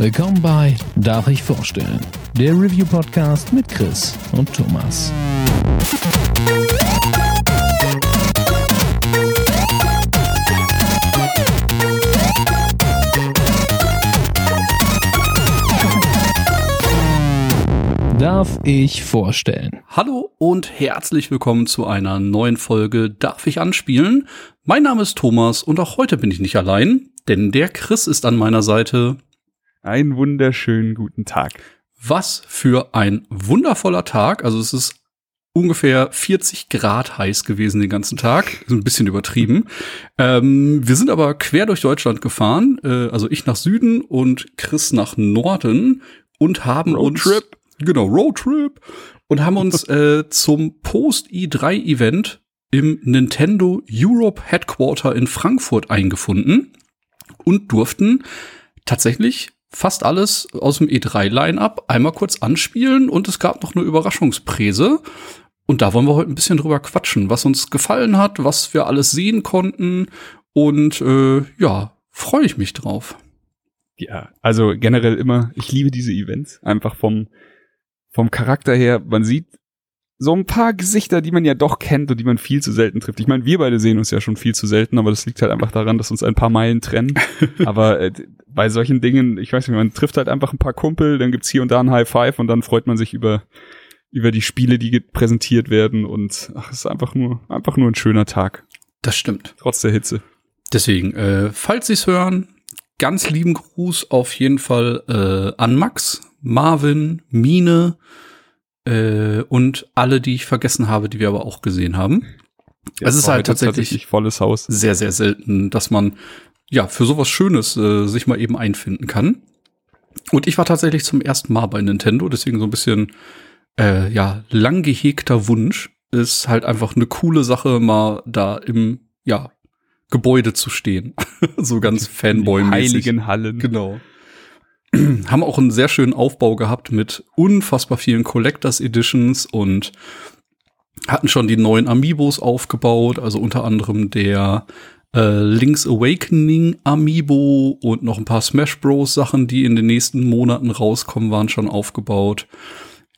Willkommen bei Darf ich vorstellen? Der Review Podcast mit Chris und Thomas. Darf ich vorstellen? Hallo und herzlich willkommen zu einer neuen Folge Darf ich anspielen? Mein Name ist Thomas und auch heute bin ich nicht allein, denn der Chris ist an meiner Seite. Einen wunderschönen guten Tag. Was für ein wundervoller Tag. Also es ist ungefähr 40 Grad heiß gewesen den ganzen Tag. Ist ein bisschen übertrieben. Ähm, wir sind aber quer durch Deutschland gefahren. Äh, also ich nach Süden und Chris nach Norden und haben Roadtrip. uns Genau, Roadtrip. Und haben uns äh, zum Post-E3-Event im Nintendo Europe Headquarter in Frankfurt eingefunden und durften tatsächlich fast alles aus dem E3-Line-Up einmal kurz anspielen und es gab noch eine Überraschungspräse. Und da wollen wir heute ein bisschen drüber quatschen, was uns gefallen hat, was wir alles sehen konnten. Und äh, ja, freue ich mich drauf. Ja, also generell immer, ich liebe diese Events. Einfach vom, vom Charakter her, man sieht so ein paar Gesichter, die man ja doch kennt und die man viel zu selten trifft. Ich meine, wir beide sehen uns ja schon viel zu selten, aber das liegt halt einfach daran, dass uns ein paar Meilen trennen. aber äh, bei solchen Dingen, ich weiß nicht, man trifft halt einfach ein paar Kumpel, dann gibt's hier und da ein High Five und dann freut man sich über über die Spiele, die präsentiert werden und ach, es ist einfach nur einfach nur ein schöner Tag. Das stimmt. Trotz der Hitze. Deswegen, äh, falls Sie es hören, ganz lieben Gruß auf jeden Fall äh, an Max, Marvin, Mine äh, und alle, die ich vergessen habe, die wir aber auch gesehen haben. Ja, es ist halt tatsächlich volles Haus. sehr, sehr selten, dass man ja für sowas Schönes äh, sich mal eben einfinden kann. Und ich war tatsächlich zum ersten Mal bei Nintendo, deswegen so ein bisschen äh, ja lang gehegter Wunsch ist halt einfach eine coole Sache, mal da im ja Gebäude zu stehen, so ganz Fanboy-mäßig. Heiligen Hallen. Genau. Haben auch einen sehr schönen Aufbau gehabt mit unfassbar vielen Collectors Editions und hatten schon die neuen Amiibos aufgebaut, also unter anderem der äh, Link's Awakening Amiibo und noch ein paar Smash Bros Sachen, die in den nächsten Monaten rauskommen, waren schon aufgebaut.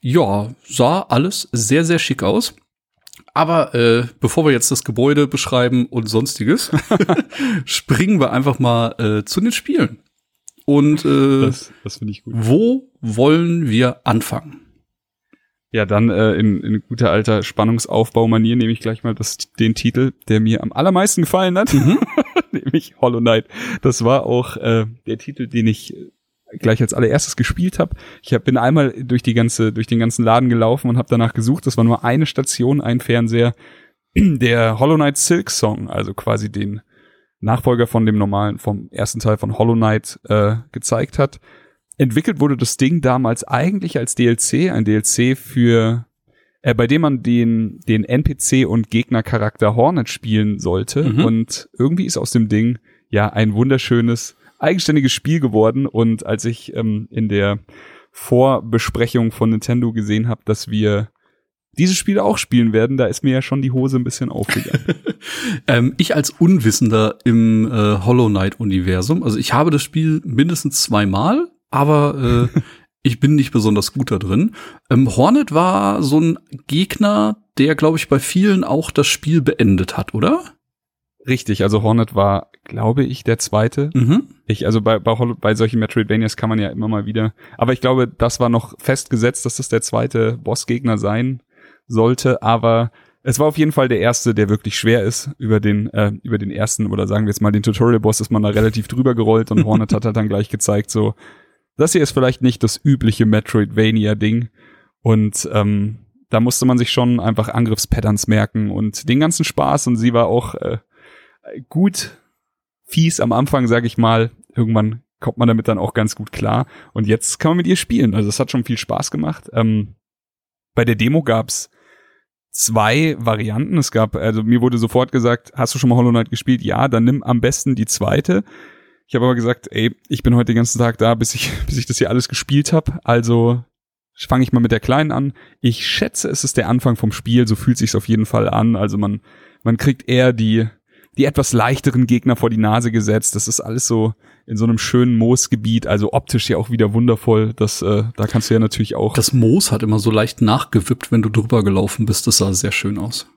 Ja, sah alles sehr, sehr schick aus. Aber äh, bevor wir jetzt das Gebäude beschreiben und sonstiges, springen wir einfach mal äh, zu den Spielen. Und äh, Das, das finde ich gut. wo wollen wir anfangen? Ja, dann äh, in, in guter alter Spannungsaufbaumanier nehme ich gleich mal das, den Titel, der mir am allermeisten gefallen hat, nämlich Hollow Knight. Das war auch äh, der Titel, den ich gleich als allererstes gespielt habe. Ich hab, bin einmal durch die ganze durch den ganzen Laden gelaufen und habe danach gesucht. Das war nur eine Station, ein Fernseher, der Hollow Knight Silk Song, also quasi den Nachfolger von dem normalen, vom ersten Teil von Hollow Knight äh, gezeigt hat. Entwickelt wurde das Ding damals eigentlich als DLC, ein DLC für, äh, bei dem man den, den NPC und Gegnercharakter Hornet spielen sollte. Mhm. Und irgendwie ist aus dem Ding ja ein wunderschönes, eigenständiges Spiel geworden. Und als ich ähm, in der Vorbesprechung von Nintendo gesehen habe, dass wir diese Spiele auch spielen werden, da ist mir ja schon die Hose ein bisschen aufgegangen. ähm, ich als Unwissender im äh, Hollow Knight Universum, also ich habe das Spiel mindestens zweimal, aber äh, ich bin nicht besonders gut da drin. Ähm, Hornet war so ein Gegner, der, glaube ich, bei vielen auch das Spiel beendet hat, oder? Richtig, also Hornet war, glaube ich, der zweite. Mhm. Ich, also bei, bei, bei solchen Metroidvanias kann man ja immer mal wieder. Aber ich glaube, das war noch festgesetzt, dass das der zweite Bossgegner sein sollte. Aber es war auf jeden Fall der erste, der wirklich schwer ist. Über den, äh, über den ersten, oder sagen wir jetzt mal den Tutorial-Boss, ist man da relativ drüber gerollt und Hornet hat dann gleich gezeigt, so, das hier ist vielleicht nicht das übliche Metroidvania-Ding. Und ähm, da musste man sich schon einfach Angriffspatterns merken und den ganzen Spaß. Und sie war auch äh, gut fies am Anfang, sag ich mal. Irgendwann kommt man damit dann auch ganz gut klar. Und jetzt kann man mit ihr spielen. Also es hat schon viel Spaß gemacht. Ähm, bei der Demo gab's zwei Varianten. Es gab, also mir wurde sofort gesagt, hast du schon mal Hollow Knight gespielt? Ja, dann nimm am besten die zweite. Ich habe aber gesagt, ey, ich bin heute den ganzen Tag da, bis ich, bis ich das hier alles gespielt habe. Also fange ich mal mit der kleinen an. Ich schätze, es ist der Anfang vom Spiel, so fühlt sich's auf jeden Fall an. Also man, man kriegt eher die, die etwas leichteren Gegner vor die Nase gesetzt. Das ist alles so in so einem schönen Moosgebiet, also optisch ja auch wieder wundervoll. Das, äh, da kannst du ja natürlich auch. Das Moos hat immer so leicht nachgewippt, wenn du drüber gelaufen bist. Das sah sehr schön aus.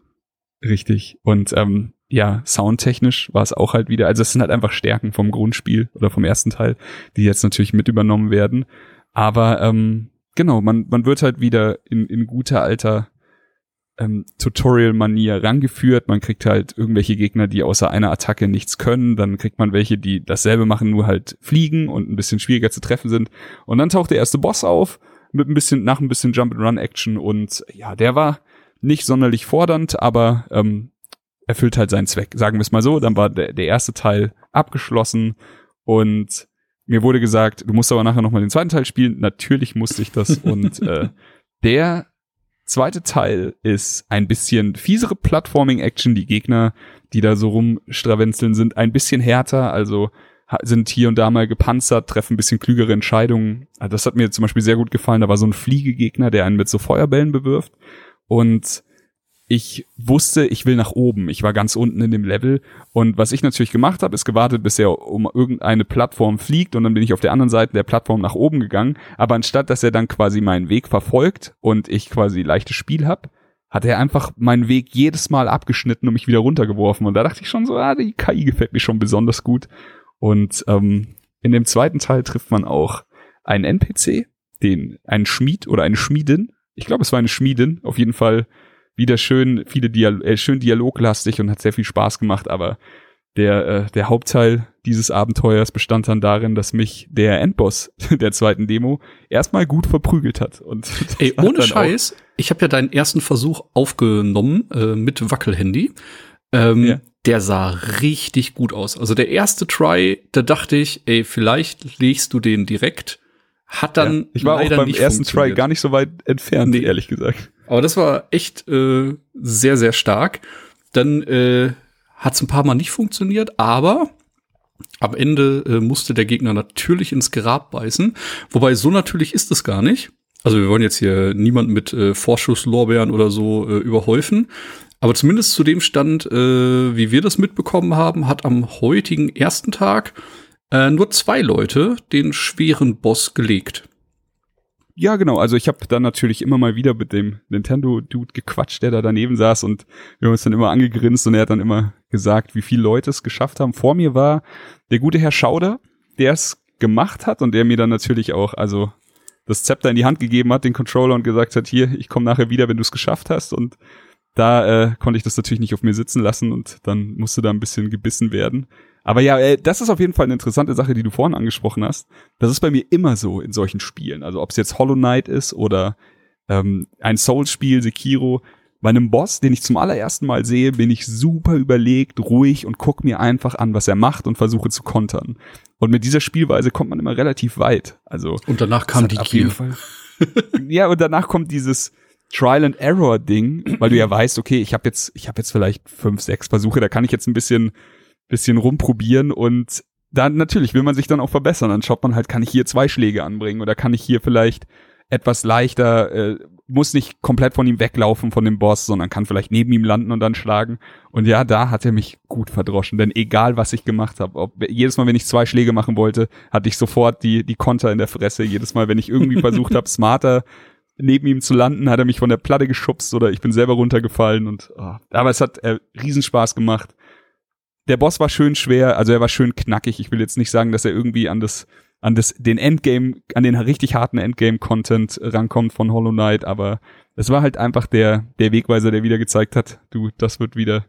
Richtig. Und ähm, ja, soundtechnisch war es auch halt wieder, also es sind halt einfach Stärken vom Grundspiel oder vom ersten Teil, die jetzt natürlich mit übernommen werden. Aber ähm, genau, man, man wird halt wieder in, in guter alter ähm, Tutorial-Manier rangeführt. Man kriegt halt irgendwelche Gegner, die außer einer Attacke nichts können. Dann kriegt man welche, die dasselbe machen, nur halt fliegen und ein bisschen schwieriger zu treffen sind. Und dann taucht der erste Boss auf mit ein bisschen, nach ein bisschen Jump-and-Run-Action und ja, der war nicht sonderlich fordernd, aber ähm, erfüllt halt seinen Zweck. Sagen wir es mal so, dann war der, der erste Teil abgeschlossen und mir wurde gesagt, du musst aber nachher nochmal den zweiten Teil spielen. Natürlich musste ich das und äh, der zweite Teil ist ein bisschen fiesere Platforming-Action. Die Gegner, die da so rumstrawenzeln, sind ein bisschen härter, also sind hier und da mal gepanzert, treffen ein bisschen klügere Entscheidungen. Also das hat mir zum Beispiel sehr gut gefallen. Da war so ein Fliegegegner, der einen mit so Feuerbällen bewirft. Und ich wusste, ich will nach oben. Ich war ganz unten in dem Level. Und was ich natürlich gemacht habe, ist gewartet, bis er um irgendeine Plattform fliegt. Und dann bin ich auf der anderen Seite der Plattform nach oben gegangen. Aber anstatt, dass er dann quasi meinen Weg verfolgt und ich quasi leichtes Spiel habe, hat er einfach meinen Weg jedes Mal abgeschnitten und mich wieder runtergeworfen. Und da dachte ich schon so, ah, die KI gefällt mir schon besonders gut. Und ähm, in dem zweiten Teil trifft man auch einen NPC, den, einen Schmied oder eine Schmiedin. Ich glaube, es war eine Schmiedin. Auf jeden Fall wieder schön, viele Dial äh, schön dialoglastig und hat sehr viel Spaß gemacht, aber der, äh, der Hauptteil dieses Abenteuers bestand dann darin, dass mich der Endboss der zweiten Demo erstmal gut verprügelt hat. Und Ey, ohne Scheiß, ich habe ja deinen ersten Versuch aufgenommen äh, mit Wackelhandy. Ähm, ja. Der sah richtig gut aus. Also der erste Try, da dachte ich, ey, vielleicht legst du den direkt. Hat dann ja, ich war auch beim ersten Try gar nicht so weit entfernt, nee. ehrlich gesagt. Aber das war echt äh, sehr, sehr stark. Dann äh, hat es ein paar Mal nicht funktioniert, aber am Ende äh, musste der Gegner natürlich ins Grab beißen. Wobei so natürlich ist es gar nicht. Also wir wollen jetzt hier niemanden mit äh, Vorschusslorbeeren oder so äh, überhäufen. Aber zumindest zu dem Stand, äh, wie wir das mitbekommen haben, hat am heutigen ersten Tag äh, nur zwei Leute den schweren Boss gelegt. Ja, genau. Also ich habe dann natürlich immer mal wieder mit dem Nintendo-Dude gequatscht, der da daneben saß und wir haben uns dann immer angegrinst und er hat dann immer gesagt, wie viele Leute es geschafft haben. Vor mir war der gute Herr Schauder, der es gemacht hat und der mir dann natürlich auch, also das Zepter in die Hand gegeben hat, den Controller und gesagt hat, hier, ich komme nachher wieder, wenn du es geschafft hast und da äh, konnte ich das natürlich nicht auf mir sitzen lassen und dann musste da ein bisschen gebissen werden. Aber ja, äh, das ist auf jeden Fall eine interessante Sache, die du vorhin angesprochen hast. Das ist bei mir immer so in solchen Spielen. Also ob es jetzt Hollow Knight ist oder ähm, ein Souls-Spiel, Sekiro. Bei einem Boss, den ich zum allerersten Mal sehe, bin ich super überlegt, ruhig und guck mir einfach an, was er macht und versuche zu kontern. Und mit dieser Spielweise kommt man immer relativ weit. Also und danach kam die Kiel. ja, und danach kommt dieses Trial and Error Ding, weil du ja weißt, okay, ich habe jetzt, ich habe jetzt vielleicht fünf, sechs Versuche, da kann ich jetzt ein bisschen bisschen rumprobieren und dann natürlich will man sich dann auch verbessern. Dann schaut man halt, kann ich hier zwei Schläge anbringen oder kann ich hier vielleicht etwas leichter, äh, muss nicht komplett von ihm weglaufen von dem Boss, sondern kann vielleicht neben ihm landen und dann schlagen. Und ja, da hat er mich gut verdroschen, denn egal was ich gemacht habe, jedes Mal, wenn ich zwei Schläge machen wollte, hatte ich sofort die die Konter in der Fresse. Jedes Mal, wenn ich irgendwie versucht habe, smarter neben ihm zu landen, hat er mich von der Platte geschubst oder ich bin selber runtergefallen und oh. aber es hat äh, Riesenspaß gemacht der Boss war schön schwer, also er war schön knackig. Ich will jetzt nicht sagen, dass er irgendwie an das, an das, den Endgame, an den richtig harten Endgame-Content rankommt von Hollow Knight, aber es war halt einfach der, der Wegweiser, der wieder gezeigt hat, du, das wird wieder,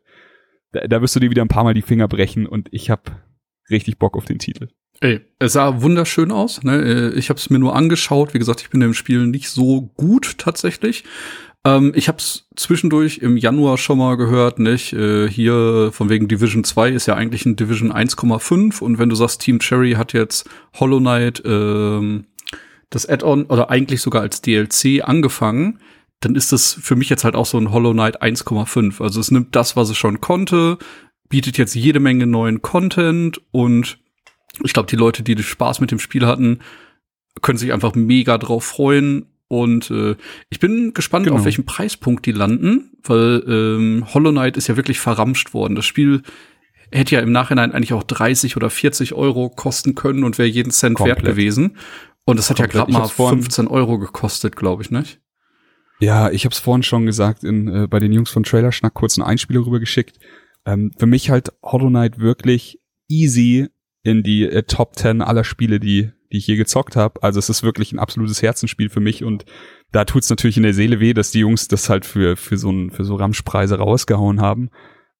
da, da wirst du dir wieder ein paar Mal die Finger brechen und ich hab richtig Bock auf den Titel. Ey, es sah wunderschön aus. Ne? Äh, ich habe es mir nur angeschaut. Wie gesagt, ich bin im Spiel nicht so gut tatsächlich. Ähm, ich habe es zwischendurch im Januar schon mal gehört, nicht? Äh, hier von wegen Division 2 ist ja eigentlich ein Division 1,5 und wenn du sagst, Team Cherry hat jetzt Hollow Knight ähm, das Add-on oder eigentlich sogar als DLC angefangen, dann ist das für mich jetzt halt auch so ein Hollow Knight 1,5. Also es nimmt das, was es schon konnte, bietet jetzt jede Menge neuen Content und ich glaube, die Leute, die Spaß mit dem Spiel hatten, können sich einfach mega drauf freuen und äh, ich bin gespannt, genau. auf welchem Preispunkt die landen, weil ähm, Hollow Knight ist ja wirklich verramscht worden. Das Spiel hätte ja im Nachhinein eigentlich auch 30 oder 40 Euro kosten können und wäre jeden Cent Komplett. wert gewesen. Und das hat Komplett. ja gerade mal hab's vorhin- 15 Euro gekostet, glaube ich, nicht? Ja, ich habe es vorhin schon gesagt, in, äh, bei den Jungs von Trailer Schnack kurz einen Einspieler rübergeschickt. Ähm, für mich halt Hollow Knight wirklich easy in die äh, Top 10 aller Spiele, die, die ich je gezockt habe. Also es ist wirklich ein absolutes Herzensspiel für mich und da tut's natürlich in der Seele weh, dass die Jungs das halt für, für so ein, für so Ramschpreise rausgehauen haben.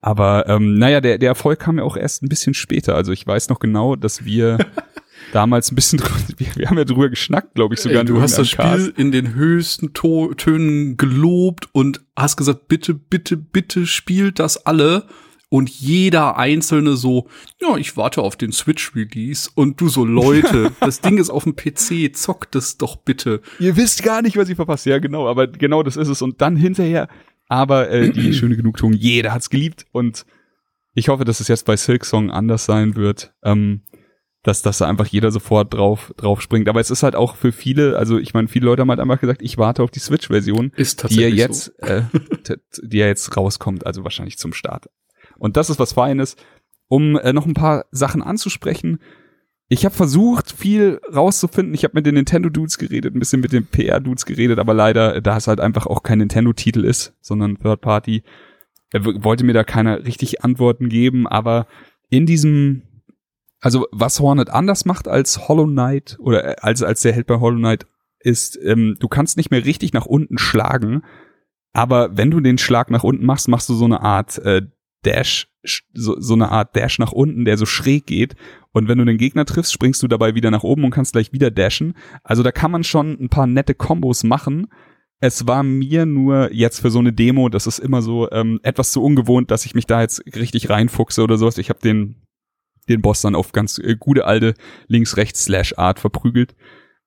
Aber ähm, naja, der, der Erfolg kam ja auch erst ein bisschen später. Also ich weiß noch genau, dass wir damals ein bisschen, wir, wir haben ja drüber geschnackt, glaube ich, sogar. Ey, du hast das Spiel in den höchsten to Tönen gelobt und hast gesagt, bitte, bitte, bitte spielt das alle. Und jeder einzelne so, ja, ich warte auf den Switch-Release. Und du so, Leute, das Ding ist auf dem PC, zockt es doch bitte. Ihr wisst gar nicht, was ihr verpasst. Ja, genau, aber genau das ist es. Und dann hinterher, aber äh, die schöne Genugtuung, jeder hat's geliebt. Und ich hoffe, dass es jetzt bei Silk Song anders sein wird, ähm, dass, dass da einfach jeder sofort drauf, drauf springt. Aber es ist halt auch für viele, also ich meine, viele Leute haben halt einfach gesagt, ich warte auf die Switch-Version, die ja jetzt, so. äh, die ja jetzt rauskommt, also wahrscheinlich zum Start. Und das ist was Feines. Um äh, noch ein paar Sachen anzusprechen, ich habe versucht, viel rauszufinden. Ich habe mit den Nintendo-Dudes geredet, ein bisschen mit den PR-Dudes geredet, aber leider, da es halt einfach auch kein Nintendo-Titel ist, sondern Third Party, äh, wollte mir da keiner richtig Antworten geben. Aber in diesem, also was Hornet anders macht als Hollow Knight oder äh, als als der Held bei Hollow Knight ist, ähm, du kannst nicht mehr richtig nach unten schlagen, aber wenn du den Schlag nach unten machst, machst du so eine Art äh, Dash, so, so eine Art Dash nach unten, der so schräg geht. Und wenn du den Gegner triffst, springst du dabei wieder nach oben und kannst gleich wieder dashen. Also da kann man schon ein paar nette Kombos machen. Es war mir nur jetzt für so eine Demo, das ist immer so ähm, etwas zu ungewohnt, dass ich mich da jetzt richtig reinfuchse oder sowas. Ich habe den den Boss dann auf ganz äh, gute alte Links-Rechts-Slash-Art verprügelt.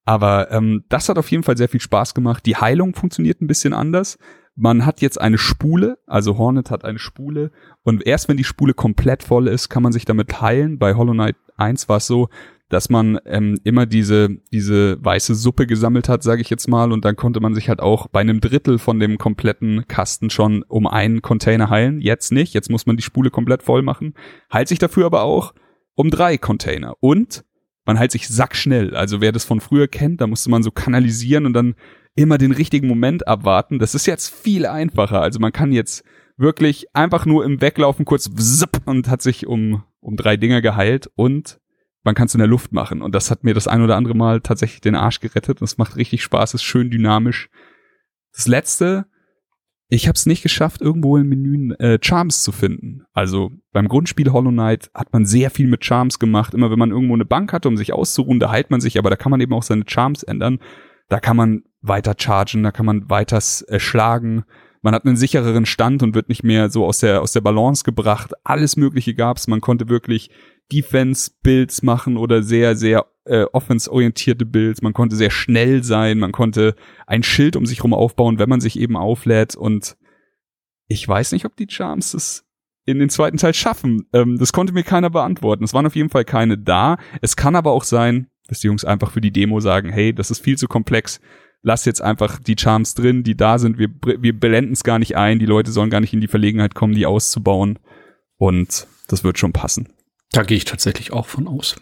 Aber ähm, das hat auf jeden Fall sehr viel Spaß gemacht. Die Heilung funktioniert ein bisschen anders. Man hat jetzt eine Spule, also Hornet hat eine Spule und erst wenn die Spule komplett voll ist, kann man sich damit heilen. Bei Hollow Knight 1 war es so, dass man ähm, immer diese diese weiße Suppe gesammelt hat, sage ich jetzt mal, und dann konnte man sich halt auch bei einem Drittel von dem kompletten Kasten schon um einen Container heilen. Jetzt nicht, jetzt muss man die Spule komplett voll machen. Heilt sich dafür aber auch um drei Container und man heilt sich sackschnell. Also wer das von früher kennt, da musste man so kanalisieren und dann immer den richtigen Moment abwarten. Das ist jetzt viel einfacher. Also man kann jetzt wirklich einfach nur im Weglaufen kurz wzipp und hat sich um, um drei Dinger geheilt und man kann es in der Luft machen. Und das hat mir das ein oder andere Mal tatsächlich den Arsch gerettet. Und es macht richtig Spaß, ist schön dynamisch. Das letzte, ich habe es nicht geschafft, irgendwo im Menü äh, Charms zu finden. Also beim Grundspiel Hollow Knight hat man sehr viel mit Charms gemacht. Immer wenn man irgendwo eine Bank hatte, um sich auszuruhen, da heilt man sich, aber da kann man eben auch seine Charms ändern. Da kann man weiter chargen, da kann man weiter äh, schlagen. Man hat einen sichereren Stand und wird nicht mehr so aus der, aus der Balance gebracht. Alles Mögliche gab's. Man konnte wirklich Defense-Builds machen oder sehr, sehr äh, offense-orientierte Builds. Man konnte sehr schnell sein. Man konnte ein Schild um sich rum aufbauen, wenn man sich eben auflädt. Und ich weiß nicht, ob die Charms es in den zweiten Teil schaffen. Ähm, das konnte mir keiner beantworten. Es waren auf jeden Fall keine da. Es kann aber auch sein, dass die Jungs einfach für die Demo sagen, hey, das ist viel zu komplex. Lass jetzt einfach die Charms drin, die da sind. Wir, wir blenden es gar nicht ein. Die Leute sollen gar nicht in die Verlegenheit kommen, die auszubauen. Und das wird schon passen. Da gehe ich tatsächlich auch von aus.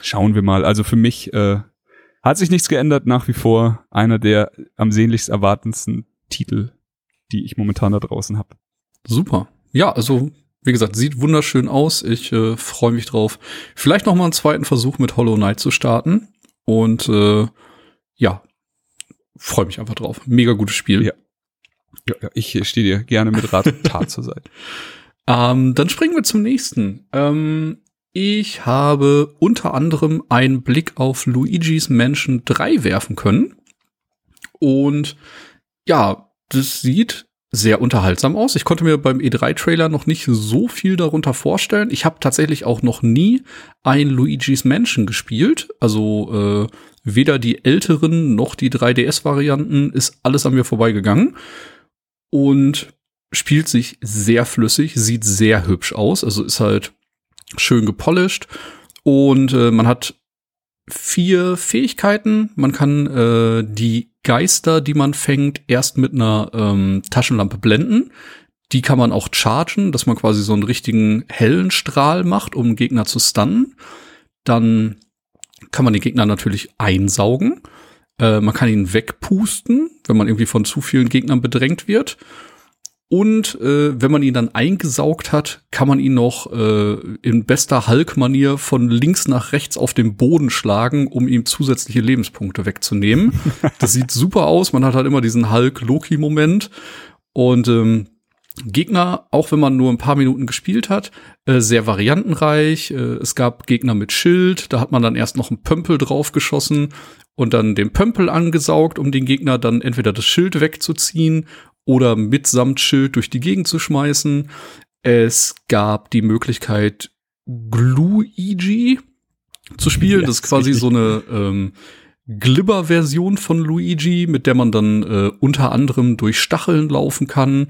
Schauen wir mal. Also für mich äh, hat sich nichts geändert. Nach wie vor einer der am sehnlichst erwartendsten Titel, die ich momentan da draußen habe. Super. Ja, also wie gesagt, sieht wunderschön aus. Ich äh, freue mich drauf. Vielleicht noch mal einen zweiten Versuch mit Hollow Knight zu starten. Und äh, ja, freue mich einfach drauf. Mega gutes Spiel. Ja. Ja, ich stehe dir gerne mit Rat und Tat zur Seite. Ähm, dann springen wir zum nächsten. Ähm, ich habe unter anderem einen Blick auf Luigi's Mansion 3 werfen können. Und ja, das sieht sehr unterhaltsam aus. Ich konnte mir beim E3-Trailer noch nicht so viel darunter vorstellen. Ich habe tatsächlich auch noch nie ein Luigi's Mansion gespielt. Also äh, weder die älteren noch die 3DS-Varianten ist alles an mir vorbeigegangen. Und spielt sich sehr flüssig, sieht sehr hübsch aus. Also ist halt schön gepolished. Und äh, man hat vier Fähigkeiten. Man kann äh, die Geister, die man fängt, erst mit einer ähm, Taschenlampe blenden. Die kann man auch chargen, dass man quasi so einen richtigen hellen Strahl macht, um Gegner zu stunnen. Dann kann man den Gegner natürlich einsaugen. Äh, man kann ihn wegpusten, wenn man irgendwie von zu vielen Gegnern bedrängt wird. Und äh, wenn man ihn dann eingesaugt hat, kann man ihn noch äh, in bester Hulk-Manier von links nach rechts auf den Boden schlagen, um ihm zusätzliche Lebenspunkte wegzunehmen. das sieht super aus. Man hat halt immer diesen Hulk-Loki-Moment. Und ähm, Gegner, auch wenn man nur ein paar Minuten gespielt hat, äh, sehr variantenreich. Äh, es gab Gegner mit Schild, da hat man dann erst noch einen Pömpel draufgeschossen und dann den Pömpel angesaugt, um den Gegner dann entweder das Schild wegzuziehen oder mitsamt Schild durch die Gegend zu schmeißen. Es gab die Möglichkeit, Gluigi zu spielen. Ja, das ist quasi richtig. so eine ähm, Glibber-Version von Luigi, mit der man dann äh, unter anderem durch Stacheln laufen kann.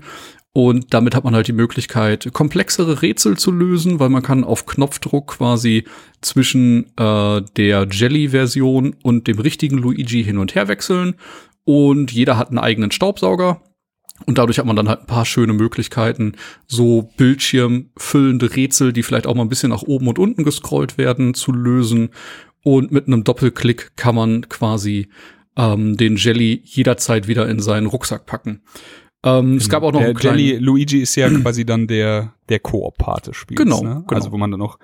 Und damit hat man halt die Möglichkeit, komplexere Rätsel zu lösen, weil man kann auf Knopfdruck quasi zwischen äh, der Jelly-Version und dem richtigen Luigi hin und her wechseln. Und jeder hat einen eigenen Staubsauger. Und dadurch hat man dann halt ein paar schöne Möglichkeiten, so bildschirmfüllende Rätsel, die vielleicht auch mal ein bisschen nach oben und unten gescrollt werden, zu lösen. Und mit einem Doppelklick kann man quasi ähm, den Jelly jederzeit wieder in seinen Rucksack packen. Ähm, es gab auch noch der einen kleinen Jelly Luigi ist ja quasi dann der der Koop-Part des Spiels. Genau, ne? genau. Also wo man dann noch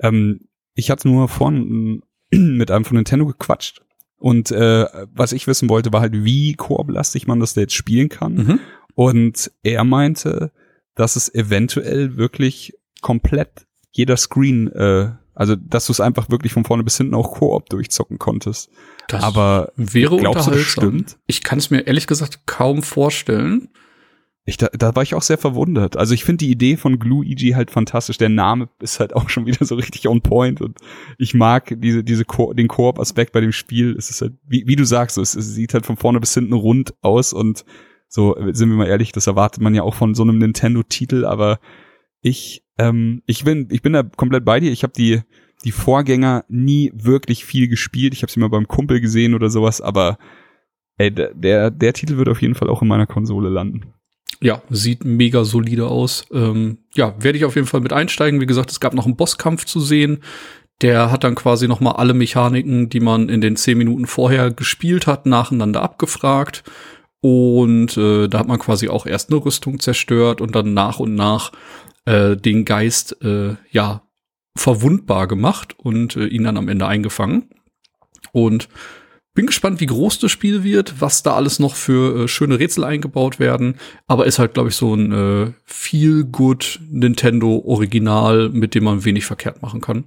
ähm, ich hatte nur vorhin mit einem von Nintendo gequatscht und äh, was ich wissen wollte war halt wie koop-lastig man das da jetzt spielen kann Mhm. und er meinte, dass es eventuell wirklich komplett jeder Screen äh, also dass du es einfach wirklich von vorne bis hinten auch Koop durchzocken konntest. Das Aber wäre glaubst du, das stimmt? Ich kann es mir ehrlich gesagt kaum vorstellen. Ich, da, da war ich auch sehr verwundert. Also ich finde die Idee von Gluigi halt fantastisch. Der Name ist halt auch schon wieder so richtig on point und ich mag diese, diese Ko den Koop-Aspekt bei dem Spiel. Es ist halt, wie, wie du sagst, es, es sieht halt von vorne bis hinten rund aus und so, sind wir mal ehrlich, das erwartet man ja auch von so einem Nintendo-Titel, aber ich, ähm, ich bin, ich bin da komplett bei dir. Ich habe die, die Vorgänger nie wirklich viel gespielt. Ich habe sie mal beim Kumpel gesehen oder sowas, aber ey, der, der, der Titel wird auf jeden Fall auch in meiner Konsole landen. Ja, sieht mega solide aus. Ähm, ja, werde ich auf jeden Fall mit einsteigen. Wie gesagt, es gab noch einen Bosskampf zu sehen. Der hat dann quasi noch mal alle Mechaniken, die man in den zehn Minuten vorher gespielt hat, nacheinander abgefragt. Und äh, da hat man quasi auch erst eine Rüstung zerstört und dann nach und nach äh, den Geist äh, ja verwundbar gemacht und äh, ihn dann am Ende eingefangen. Und bin gespannt, wie groß das Spiel wird, was da alles noch für äh, schöne Rätsel eingebaut werden. Aber ist halt, glaube ich, so ein äh, Feel-Good Nintendo Original, mit dem man wenig verkehrt machen kann.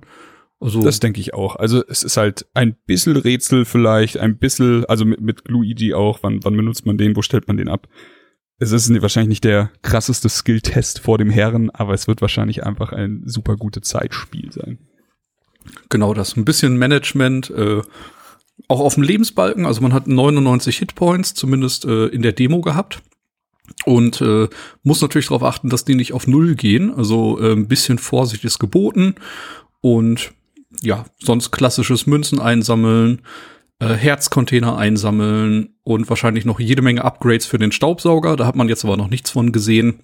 Also, Das denke ich auch. Also es ist halt ein bisschen Rätsel vielleicht, ein bisschen, also mit, mit Luigi auch, wann, wann benutzt man den, wo stellt man den ab? Es ist wahrscheinlich nicht der krasseste Skill-Test vor dem Herren, aber es wird wahrscheinlich einfach ein super gute Zeitspiel sein. genau das. Ein bisschen Management, äh, auch auf dem Lebensbalken. Also man hat 99 Hitpoints, zumindest äh, in der Demo gehabt. Und äh, muss natürlich darauf achten, dass die nicht auf Null gehen. Also äh, ein bisschen Vorsicht ist geboten. Und ja, sonst klassisches Münzen einsammeln, äh, Herzcontainer einsammeln und wahrscheinlich noch jede Menge Upgrades für den Staubsauger. Da hat man jetzt aber noch nichts von gesehen.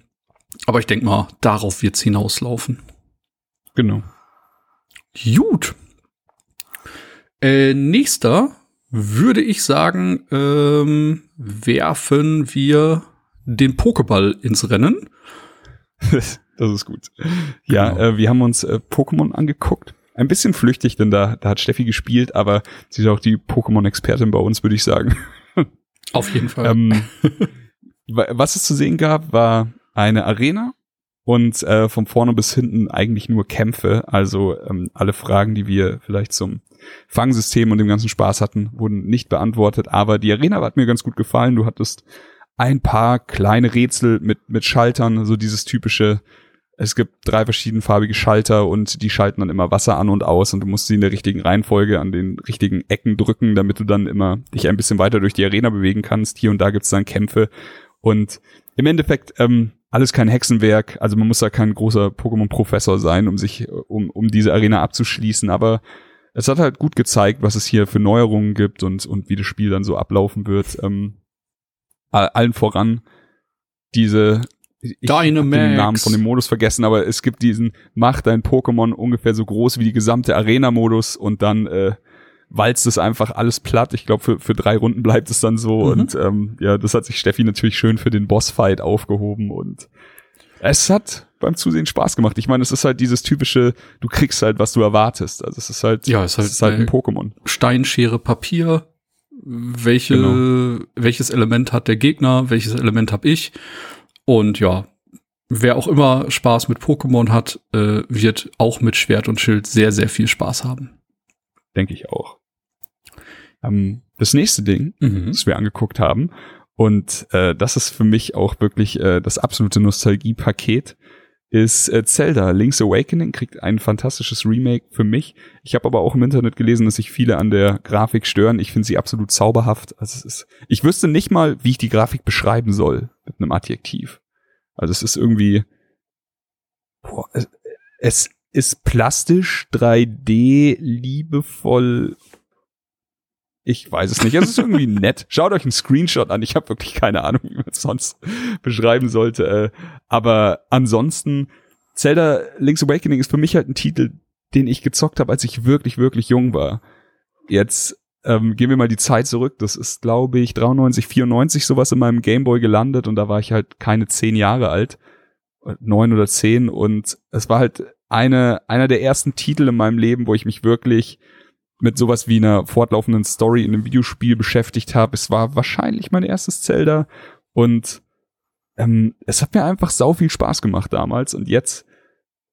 Aber ich denke mal, darauf wird's hinauslaufen. Genau. Gut. Äh, nächster würde ich sagen, ähm, werfen wir den Pokéball ins Rennen. das ist gut. Ja, Genau. äh, wir haben uns äh, Pokémon angeguckt. Ein bisschen flüchtig, denn da, da hat Steffi gespielt, aber sie ist auch die Pokémon-Expertin bei uns, würde ich sagen. Auf jeden Fall. ähm, wa- was es zu sehen gab, war eine Arena und äh, von vorne bis hinten eigentlich nur Kämpfe. Also ähm, alle Fragen, die wir vielleicht zum Fangsystem und dem ganzen Spaß hatten, wurden nicht beantwortet. Aber die Arena hat mir ganz gut gefallen. Du hattest ein paar kleine Rätsel mit, mit Schaltern, so dieses typische, es gibt drei verschiedenfarbige Schalter und die schalten dann immer Wasser an und aus und du musst sie in der richtigen Reihenfolge an den richtigen Ecken drücken, damit du dann immer dich ein bisschen weiter durch die Arena bewegen kannst. Hier und da gibt's dann Kämpfe und im Endeffekt ähm, alles kein Hexenwerk, also man muss da kein großer Pokémon-Professor sein, um sich, um, um diese Arena abzuschließen, aber es hat halt gut gezeigt, was es hier für Neuerungen gibt und, und wie das Spiel dann so ablaufen wird. Ähm, allen voran diese ich Dynamax. hab den Namen von dem Modus vergessen, aber es gibt diesen, mach dein Pokémon ungefähr so groß wie die gesamte Arena-Modus und dann äh, walzt es einfach alles platt. Ich glaube, für, für drei Runden bleibt es dann so. Mhm. Und ähm, ja, das hat sich Steffi natürlich schön für den Bossfight aufgehoben und es hat beim Zusehen Spaß gemacht. Ich meine, es ist halt dieses typische, du kriegst halt, was du erwartest. Also es ist halt, ja, es ist halt, es ist halt ein Pokémon. Steinschere Papier. Welche, genau. welches Element hat der Gegner? Welches Element habe ich? Und ja, wer auch immer Spaß mit Pokémon hat, äh, wird auch mit Schwert und Schild sehr, sehr viel Spaß haben. Denke ich auch. Ähm, das nächste Ding, mhm. das wir angeguckt haben, und äh, das ist für mich auch wirklich äh, das absolute Nostalgie-Paket, ist äh, Zelda Link's Awakening, kriegt ein fantastisches Remake für mich. Ich habe aber auch im Internet gelesen, dass sich viele an der Grafik stören. Ich finde sie absolut zauberhaft. Also es ist, ich wüsste nicht mal, wie ich die Grafik beschreiben soll mit einem Adjektiv. Also es ist irgendwie, boah, es, es ist plastisch, 3D, liebevoll ich weiß es nicht. Es ist irgendwie nett. Schaut euch einen Screenshot an. Ich habe wirklich keine Ahnung, wie man es sonst beschreiben sollte. Äh, aber ansonsten, Zelda Link's Awakening ist für mich halt ein Titel, den ich gezockt habe, als ich wirklich, wirklich jung war. Jetzt ähm, gehen wir mal die Zeit zurück. Das ist, glaube ich, 93, 94 sowas in meinem Gameboy gelandet und da war ich halt keine zehn Jahre alt. Neun oder zehn und es war halt eine, einer der ersten Titel in meinem Leben, wo ich mich wirklich mit sowas wie einer fortlaufenden Story in einem Videospiel beschäftigt habe. Es war wahrscheinlich mein erstes Zelda und ähm, es hat mir einfach sau viel Spaß gemacht damals und jetzt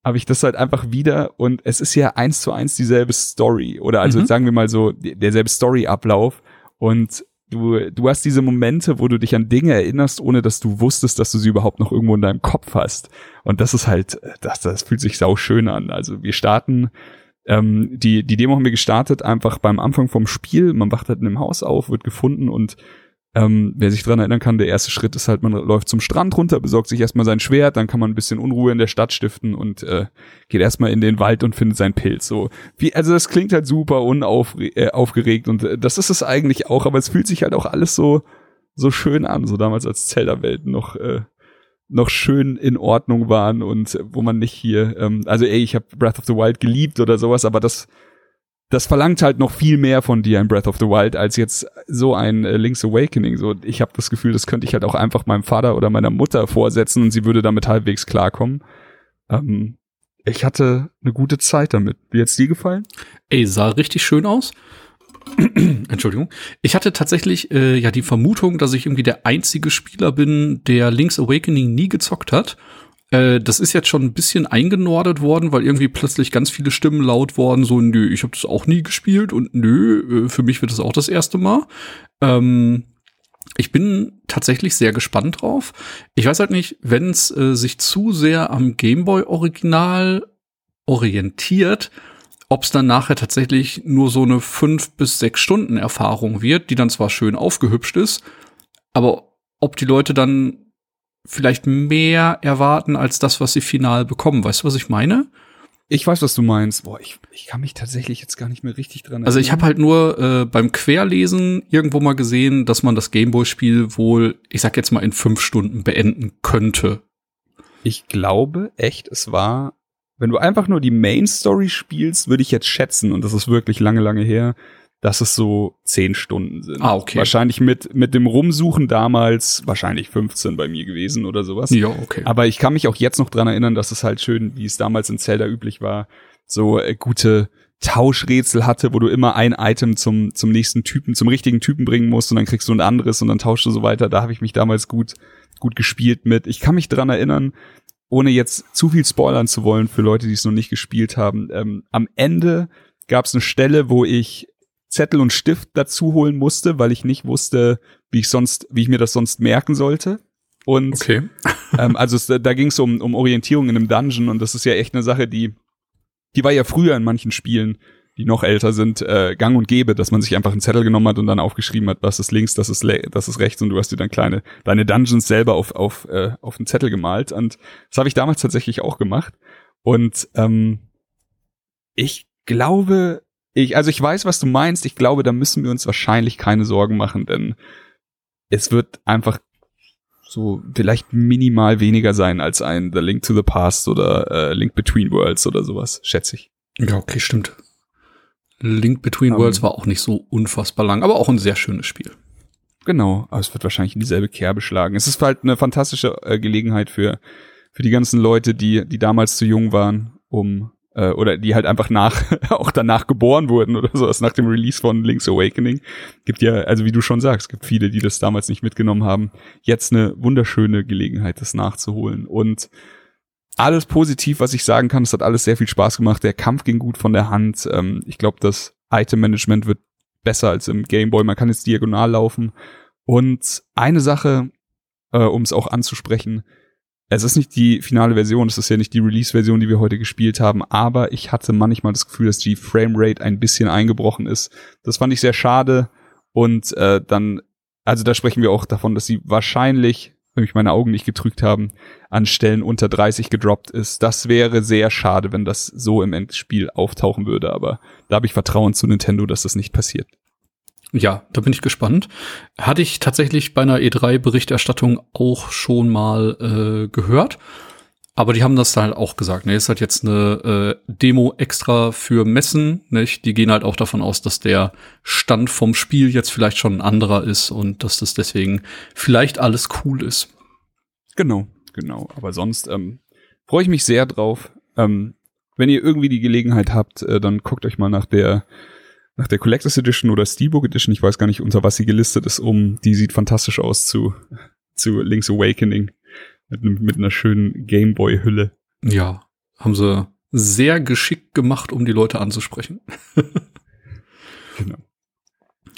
habe ich das halt einfach wieder und es ist ja eins zu eins dieselbe Story oder also mhm. sagen wir mal so derselbe Storyablauf und du du hast diese Momente, wo du dich an Dinge erinnerst, ohne dass du wusstest, dass du sie überhaupt noch irgendwo in deinem Kopf hast und das ist halt das das fühlt sich sau schön an. Also wir starten ähm, die, die Demo haben wir gestartet, einfach beim Anfang vom Spiel. Man wacht halt in einem Haus auf, wird gefunden und ähm, wer sich dran erinnern kann, der erste Schritt ist halt, man läuft zum Strand runter, besorgt sich erstmal sein Schwert, dann kann man ein bisschen Unruhe in der Stadt stiften und äh, geht erstmal in den Wald und findet seinen Pilz. So, wie, also das klingt halt super unaufgeregt äh, und äh, das ist es eigentlich auch, aber es fühlt sich halt auch alles so so schön an, so damals als Zelda-Welt noch äh, noch schön in Ordnung waren und wo man nicht hier, ähm, also ey, ich habe Breath of the Wild geliebt oder sowas, aber das das verlangt halt noch viel mehr von dir in Breath of the Wild als jetzt so ein äh, Link's Awakening. So, ich habe das Gefühl, das könnte ich halt auch einfach meinem Vater oder meiner Mutter vorsetzen und sie würde damit halbwegs klarkommen. Ähm, ich hatte eine gute Zeit damit. Wie hat's dir gefallen? Ey, sah richtig schön aus. Entschuldigung. Ich hatte tatsächlich äh, ja die Vermutung, dass ich irgendwie der einzige Spieler bin, der Link's Awakening nie gezockt hat. Äh, das ist jetzt schon ein bisschen eingenordet worden, weil irgendwie plötzlich ganz viele Stimmen laut worden, so nö, ich habe das auch nie gespielt und nö, äh, für mich wird das auch das erste Mal. Ähm, ich bin tatsächlich sehr gespannt drauf. Ich weiß halt nicht, wenn es äh, sich zu sehr am Gameboy Original orientiert, ob es dann nachher tatsächlich nur so eine fünf bis sechs Stunden Erfahrung wird, die dann zwar schön aufgehübscht ist, aber ob die Leute dann vielleicht mehr erwarten als das, was sie final bekommen. Weißt du, was ich meine? Ich weiß, was du meinst. Boah, ich, ich kann mich tatsächlich jetzt gar nicht mehr richtig dran erinnern. Also ich habe halt nur äh, beim Querlesen irgendwo mal gesehen, dass man das Gameboy-Spiel wohl, ich sag jetzt mal, in fünf Stunden beenden könnte. Ich glaube echt, es war wenn du einfach nur die Main Story spielst, würde ich jetzt schätzen, und das ist wirklich lange, lange her, dass es so zehn Stunden sind. Ah, okay. Wahrscheinlich mit, mit dem Rumsuchen damals wahrscheinlich 15 bei mir gewesen oder sowas. Ja, okay. Aber ich kann mich auch jetzt noch dran erinnern, dass es halt schön, wie es damals in Zelda üblich war, so äh, gute Tauschrätsel hatte, wo du immer ein Item zum, zum nächsten Typen, zum richtigen Typen bringen musst und dann kriegst du ein anderes und dann tauschst du so weiter. Da habe ich mich damals gut, gut gespielt mit. Ich kann mich dran erinnern, ohne jetzt zu viel spoilern zu wollen für Leute, die es noch nicht gespielt haben, ähm, am Ende gab es eine Stelle, wo ich Zettel und Stift dazu holen musste, weil ich nicht wusste, wie ich sonst, wie ich mir das sonst merken sollte. Und okay. ähm, also es, da ging es um, um Orientierung in einem Dungeon und das ist ja echt eine Sache, die, die war ja früher in manchen Spielen die noch älter sind, äh, gang und gäbe, dass man sich einfach einen Zettel genommen hat und dann aufgeschrieben hat, was ist links, das ist, das ist rechts und du hast dir dann kleine, deine Dungeons selber auf, auf, äh, auf den Zettel gemalt. Und das habe ich damals tatsächlich auch gemacht. Und ähm, ich glaube, ich, also ich weiß, was du meinst. Ich glaube, da müssen wir uns wahrscheinlich keine Sorgen machen, denn es wird einfach so vielleicht minimal weniger sein als ein The Link to the Past oder äh, Link Between Worlds oder sowas, schätze ich. Ja, okay, stimmt. Link Between Um, Worlds war auch nicht so unfassbar lang, aber auch ein sehr schönes Spiel. Genau, aber es wird wahrscheinlich in dieselbe Kerbe schlagen. Es ist halt eine fantastische äh, Gelegenheit für für die ganzen Leute, die die damals zu jung waren, um äh, oder die halt einfach nach auch danach geboren wurden oder sowas nach dem Release von Link's Awakening. Gibt ja, also wie du schon sagst, gibt viele, die das damals nicht mitgenommen haben. Jetzt eine wunderschöne Gelegenheit, das nachzuholen und alles positiv, was ich sagen kann. Es hat alles sehr viel Spaß gemacht. Der Kampf ging gut von der Hand. Ähm, ich glaube, das Item-Management wird besser als im Gameboy. Man kann jetzt diagonal laufen. Und eine Sache, äh, um es auch anzusprechen, es ist nicht die finale Version, es ist ja nicht die Release-Version, die wir heute gespielt haben, aber ich hatte manchmal das Gefühl, dass die Framerate ein bisschen eingebrochen ist. Das fand ich sehr schade. Und äh, dann, also da sprechen wir auch davon, dass sie wahrscheinlich, wenn mich meine Augen nicht getrügt haben, an Stellen unter 30 gedroppt ist. Das wäre sehr schade, wenn das so im Endspiel auftauchen würde, aber da habe ich Vertrauen zu Nintendo, dass das nicht passiert. Ja, da bin ich gespannt. Hatte ich tatsächlich bei einer E3-Berichterstattung auch schon mal äh, gehört. Aber die haben das dann halt auch gesagt. Ne, ist halt jetzt eine äh, Demo extra für Messen. Nicht? Die gehen halt auch davon aus, dass der Stand vom Spiel jetzt vielleicht schon ein anderer ist und dass das deswegen vielleicht alles cool ist. Genau, genau. Aber sonst ähm, freue ich mich sehr drauf. Ähm, wenn ihr irgendwie die Gelegenheit habt, äh, dann guckt euch mal nach der nach der Collectors Edition oder Steelbook Edition, ich weiß gar nicht, unter was sie gelistet ist, um. Die sieht fantastisch aus zu, zu Link's Awakening. Mit, mit einer schönen Gameboy-Hülle. Ja, haben sie sehr geschickt gemacht, um die Leute anzusprechen. Genau.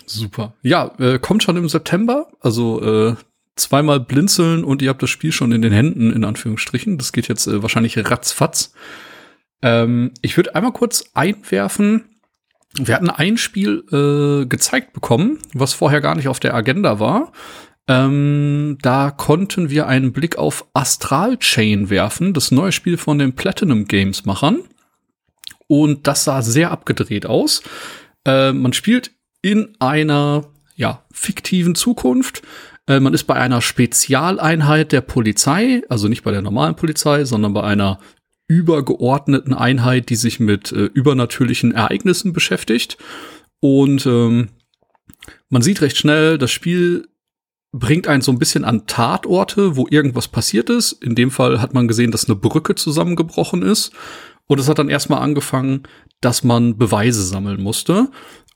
Super. Ja, äh, kommt schon im September. Also äh, zweimal blinzeln und ihr habt das Spiel schon in den Händen, in Anführungsstrichen. Das geht jetzt äh, wahrscheinlich ratzfatz. Ähm, ich würde einmal kurz einwerfen, wir hatten ein Spiel äh, gezeigt bekommen, was vorher gar nicht auf der Agenda war. Ähm, da konnten wir einen Blick auf Astral Chain werfen, das neue Spiel von den Platinum Games Machern. Und das sah sehr abgedreht aus. Äh, man spielt in einer ja, fiktiven Zukunft. Äh, man ist bei einer Spezialeinheit der Polizei, also nicht bei der normalen Polizei, sondern bei einer übergeordneten Einheit, die sich mit äh, übernatürlichen Ereignissen beschäftigt. Und ähm, man sieht recht schnell, das Spiel bringt einen so ein bisschen an Tatorte, wo irgendwas passiert ist. In dem Fall hat man gesehen, dass eine Brücke zusammengebrochen ist. Und es hat dann erstmal angefangen, dass man Beweise sammeln musste.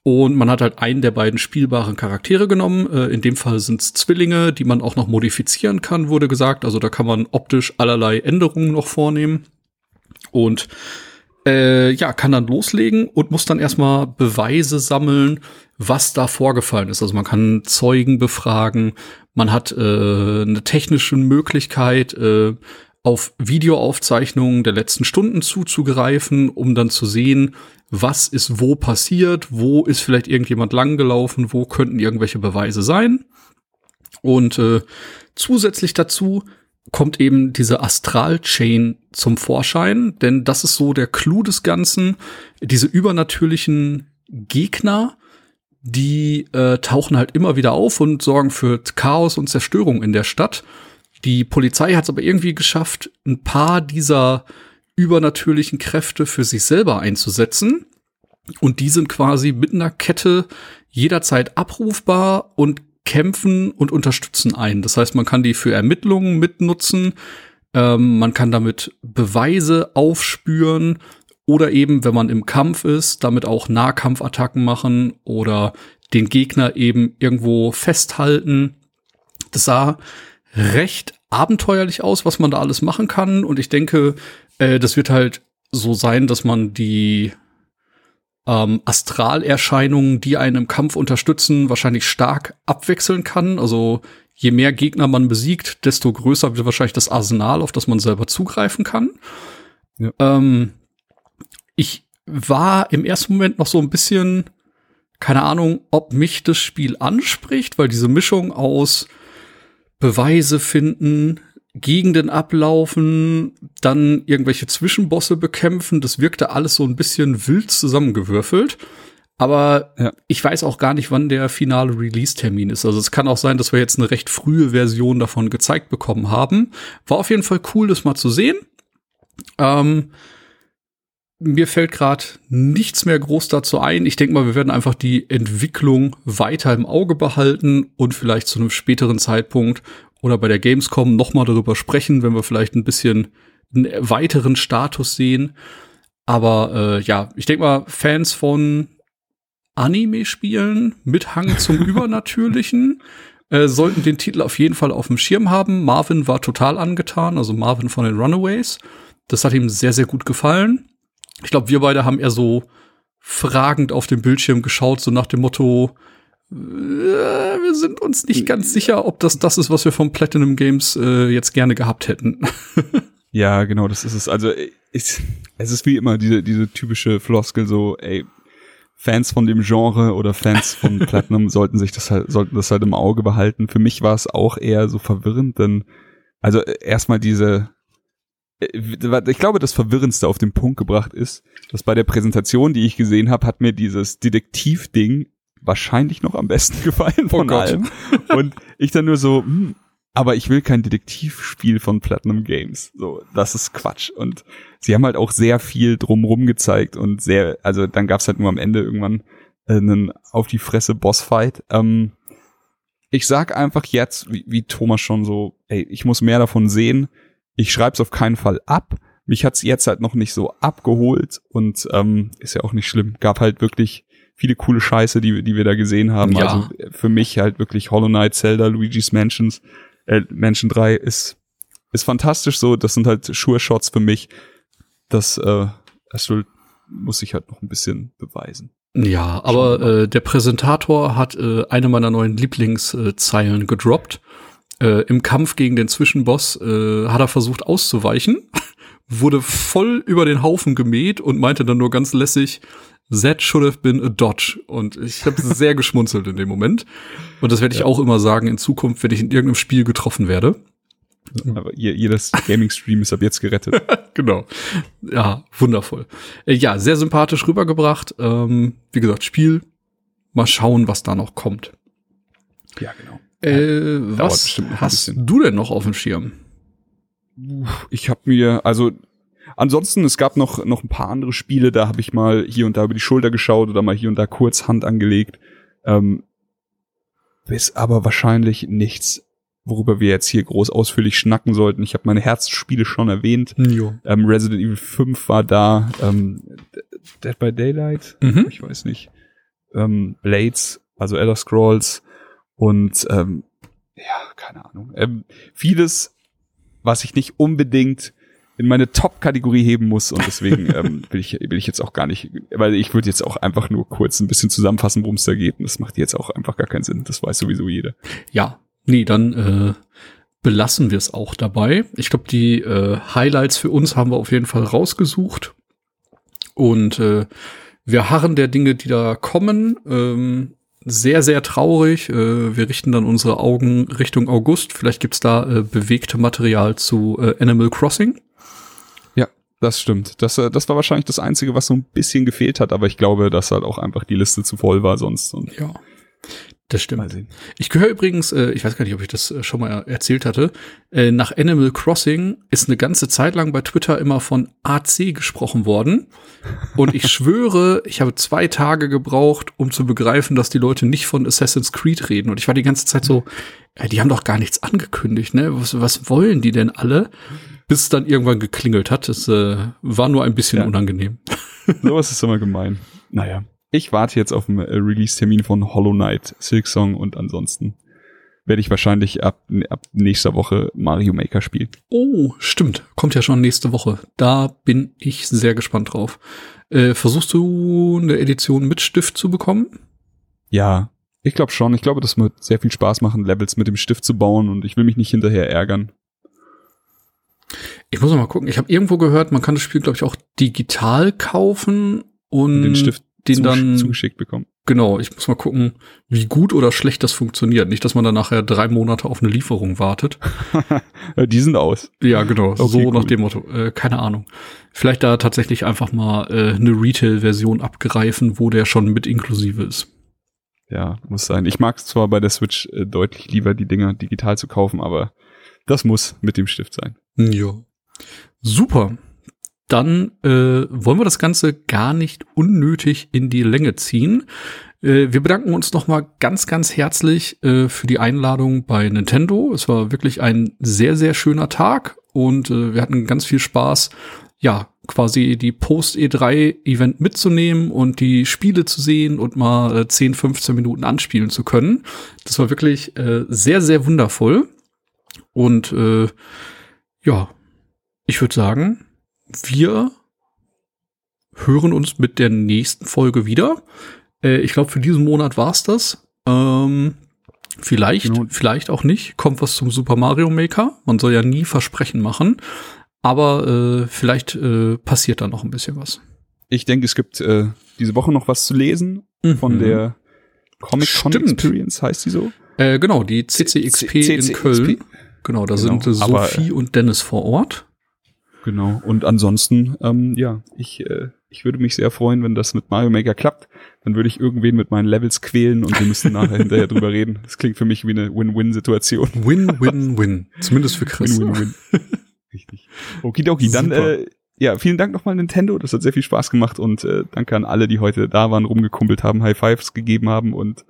Und man hat halt einen der beiden spielbaren Charaktere genommen. Äh, in dem Fall sind es Zwillinge, die man auch noch modifizieren kann, wurde gesagt. Also da kann man optisch allerlei Änderungen noch vornehmen. Und äh, ja, kann dann loslegen und muss dann erstmal Beweise sammeln, was da vorgefallen ist. Also man kann Zeugen befragen, man hat äh, eine technische Möglichkeit, äh, auf Videoaufzeichnungen der letzten Stunden zuzugreifen, um dann zu sehen, was ist wo passiert, wo ist vielleicht irgendjemand langgelaufen, wo könnten irgendwelche Beweise sein. Und äh, zusätzlich dazu kommt eben diese Astral-Chain zum Vorschein, denn das ist so der Clou des Ganzen. Diese übernatürlichen Gegner, die äh, tauchen halt immer wieder auf und sorgen für Chaos und Zerstörung in der Stadt. Die Polizei hat es aber irgendwie geschafft, ein paar dieser übernatürlichen Kräfte für sich selber einzusetzen. Und die sind quasi mit einer Kette jederzeit abrufbar und kämpfen und unterstützen einen. Das heißt, man kann die für Ermittlungen mitnutzen, ähm, man kann damit Beweise aufspüren oder eben, wenn man im Kampf ist, damit auch Nahkampfattacken machen oder den Gegner eben irgendwo festhalten. Das sah recht abenteuerlich aus, was man da alles machen kann. Und ich denke, äh, das wird halt so sein, dass man die ähm, Astralerscheinungen, die einen im Kampf unterstützen, wahrscheinlich stark abwechseln kann. Also je mehr Gegner man besiegt, desto größer wird wahrscheinlich das Arsenal, auf das man selber zugreifen kann. Ja. Ähm, ich war im ersten Moment noch so ein bisschen, keine Ahnung, ob mich das Spiel anspricht, weil diese Mischung aus Beweise finden, Gegenden ablaufen, dann irgendwelche Zwischenbosse bekämpfen. Das wirkte alles so ein bisschen wild zusammengewürfelt. Aber Ja. ich weiß auch gar nicht, wann der finale Release-Termin ist. Also es kann auch sein, dass wir jetzt eine recht frühe Version davon gezeigt bekommen haben. War auf jeden Fall cool, das mal zu sehen. Ähm, mir fällt gerade nichts mehr groß dazu ein. Ich denke mal, wir werden einfach die Entwicklung weiter im Auge behalten und vielleicht zu einem späteren Zeitpunkt oder bei der Gamescom noch mal darüber sprechen, wenn wir vielleicht ein bisschen einen weiteren Status sehen. Aber äh, ja, ich denke mal, Fans von Anime-Spielen mit Hang zum Übernatürlichen äh, sollten den Titel auf jeden Fall auf dem Schirm haben. Marvin war total angetan, also Marvin von den Runaways. Das hat ihm sehr, sehr gut gefallen. Ich glaube, wir beide haben eher so fragend auf dem Bildschirm geschaut, so nach dem Motto, äh, wir sind uns nicht ganz sicher, ob das das ist, was wir von Platinum Games äh, jetzt gerne gehabt hätten. Ja, genau, das ist es. Also ich, es ist wie immer diese, diese typische Floskel so, ey, Fans von dem Genre oder Fans von Platinum sollten sich das halt, sollten das halt im Auge behalten. Für mich war es auch eher so verwirrend, denn also äh, erstmal diese äh, ich glaube, das Verwirrendste auf den Punkt gebracht ist, dass bei der Präsentation, die ich gesehen habe, hat mir dieses Detektiv-Ding wahrscheinlich noch am besten gefallen von Gott. allem. Und ich dann nur so, hm, aber ich will kein Detektivspiel von Platinum Games. So, das ist Quatsch. Und sie haben halt auch sehr viel drumrum gezeigt und sehr, also dann gab's halt nur am Ende irgendwann äh, einen auf die Fresse Bossfight. Ähm, ich sag einfach jetzt, wie, wie Thomas schon so, ey, ich muss mehr davon sehen. Ich schreib's auf keinen Fall ab. Mich hat's jetzt halt noch nicht so abgeholt und ähm, ist ja auch nicht schlimm. Gab halt wirklich viele coole Scheiße, die, die wir da gesehen haben. Ja. Also äh, für mich halt wirklich Hollow Knight, Zelda, Luigi's Mansions, äh, Mansion 3 ist, ist fantastisch so. Das sind halt Sure-Shots für mich. Das äh, Astral muss ich halt noch ein bisschen beweisen. Ja, aber äh, der Präsentator hat äh, eine meiner neuen Lieblingszeilen gedroppt. Äh, Im Kampf gegen den Zwischenboss äh, hat er versucht auszuweichen, wurde voll über den Haufen gemäht und meinte dann nur ganz lässig, That should have been a dodge. Und ich habe sehr geschmunzelt in dem Moment. Und das werde ich Ja. auch immer sagen in Zukunft, wenn ich in irgendeinem Spiel getroffen werde. Aber ihr, jedes Gaming-Stream ist ab jetzt gerettet. Genau. Ja, wundervoll. Äh, ja, sehr sympathisch rübergebracht. Ähm, wie gesagt, Spiel. Mal schauen, was da noch kommt. ja, genau. Äh, was hast du denn noch auf dem Schirm? Ich habe mir, also ansonsten, es gab noch, noch ein paar andere Spiele, da habe ich mal hier und da über die Schulter geschaut oder mal hier und da kurz Hand angelegt. Ähm, ist aber wahrscheinlich nichts, worüber wir jetzt hier groß ausführlich schnacken sollten. Ich habe meine Herzspiele schon erwähnt. Jo. Ähm, Resident Evil 5 war da. Ähm, Dead by Daylight? Mhm. Ich weiß nicht. Ähm, Blades, also Elder Scrolls und ähm, ja, keine Ahnung. Ähm, vieles, was ich nicht unbedingt in meine Top-Kategorie heben muss und deswegen ähm, will, ich, will ich jetzt auch gar nicht, weil ich würde jetzt auch einfach nur kurz ein bisschen zusammenfassen, worum es da geht und das macht jetzt auch einfach gar keinen Sinn. Das weiß sowieso jeder. Ja, nee, dann äh, belassen wir es auch dabei. Ich glaube, die äh, Highlights für uns haben wir auf jeden Fall rausgesucht. Und äh, wir harren der Dinge, die da kommen. Ähm, sehr, sehr traurig. Äh, wir richten dann unsere Augen Richtung August. Vielleicht gibt's da äh, bewegte Material zu äh, Animal Crossing. Ja, das stimmt. Das, äh, das war wahrscheinlich das Einzige, was so ein bisschen gefehlt hat, aber ich glaube, dass halt auch einfach die Liste zu voll war sonst. Und Ja, das stimmt. mal sehen. Ich gehöre übrigens, äh, ich weiß gar nicht, ob ich das äh, schon mal erzählt hatte, äh, nach Animal Crossing ist eine ganze Zeit lang bei Twitter immer von AC gesprochen worden. Und ich schwöre, ich habe zwei Tage gebraucht, um zu begreifen, dass die Leute nicht von Assassin's Creed reden. Und ich war die ganze Zeit so, äh, die haben doch gar nichts angekündigt, ne? Was, was wollen die denn alle? Bis es dann irgendwann geklingelt hat. Das äh, war nur ein bisschen Ja. unangenehm. Sowas ist immer gemein. Naja. Ich warte jetzt auf den äh, Release-Termin von Hollow Knight, Silksong und ansonsten werde ich wahrscheinlich ab, ab nächster Woche Mario Maker spielen. Oh, stimmt. Kommt ja schon nächste Woche. Da bin ich sehr gespannt drauf. Äh, versuchst du eine Edition mit Stift zu bekommen? Ja, ich glaube schon. Ich glaube, das wird sehr viel Spaß machen, Levels mit dem Stift zu bauen und ich will mich nicht hinterher ärgern. Ich muss noch mal gucken. Ich habe irgendwo gehört, man kann das Spiel, glaube ich, auch digital kaufen und Den Stift den dann zugeschickt bekommen. Genau, ich muss mal gucken, wie gut oder schlecht das funktioniert. Nicht, dass man dann nachher drei Monate auf eine Lieferung wartet. Die sind aus. Ja, genau. Okay, so nach cool. dem Motto. Äh, keine Ahnung. Vielleicht da tatsächlich einfach mal äh, eine Retail-Version abgreifen, wo der schon mit inklusive ist. Ja, muss sein. Ich mag es zwar bei der Switch äh, deutlich lieber, die Dinger digital zu kaufen, aber das muss mit dem Stift sein. Ja. Super. Dann äh, wollen wir das Ganze gar nicht unnötig in die Länge ziehen. Äh, wir bedanken uns nochmal ganz, ganz herzlich äh, für die Einladung bei Nintendo. Es war wirklich ein sehr, sehr schöner Tag und äh, wir hatten ganz viel Spaß, ja, quasi die Post-E3-Event mitzunehmen und die Spiele zu sehen und mal äh, 10, 15 Minuten anspielen zu können. Das war wirklich äh, sehr, sehr wundervoll. Und äh, ja, ich würde sagen, wir hören uns mit der nächsten Folge wieder. Äh, ich glaube, für diesen Monat war's das. Ähm, vielleicht, Genau. vielleicht auch nicht. Kommt was zum Super Mario Maker. Man soll ja nie Versprechen machen. Aber äh, vielleicht äh, passiert da noch ein bisschen was. Ich denke, es gibt äh, diese Woche noch was zu lesen von Mhm. der Comic Con Stimmt. Experience, heißt die so? Äh, genau, die CCXP C- in CCXP. Köln. Genau, da Genau, sind äh, aber, Sophie und Dennis vor Ort. Genau. Und ansonsten, ähm, ja, ich, äh, ich würde mich sehr freuen, wenn das mit Mario Maker klappt. Dann würde ich irgendwen mit meinen Levels quälen und wir müssen nachher hinterher drüber reden. Das klingt für mich wie eine Win-Win-Situation. Win, win, win. Zumindest für Chris. Win-win-win. Richtig. Okidoki, dann äh, ja, vielen Dank nochmal Nintendo, das hat sehr viel Spaß gemacht und äh, danke an alle, die heute da waren, rumgekumpelt haben, High Fives gegeben haben und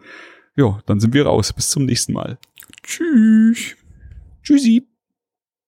ja, dann sind wir raus. Bis zum nächsten Mal. Tschüss. Tschüssi.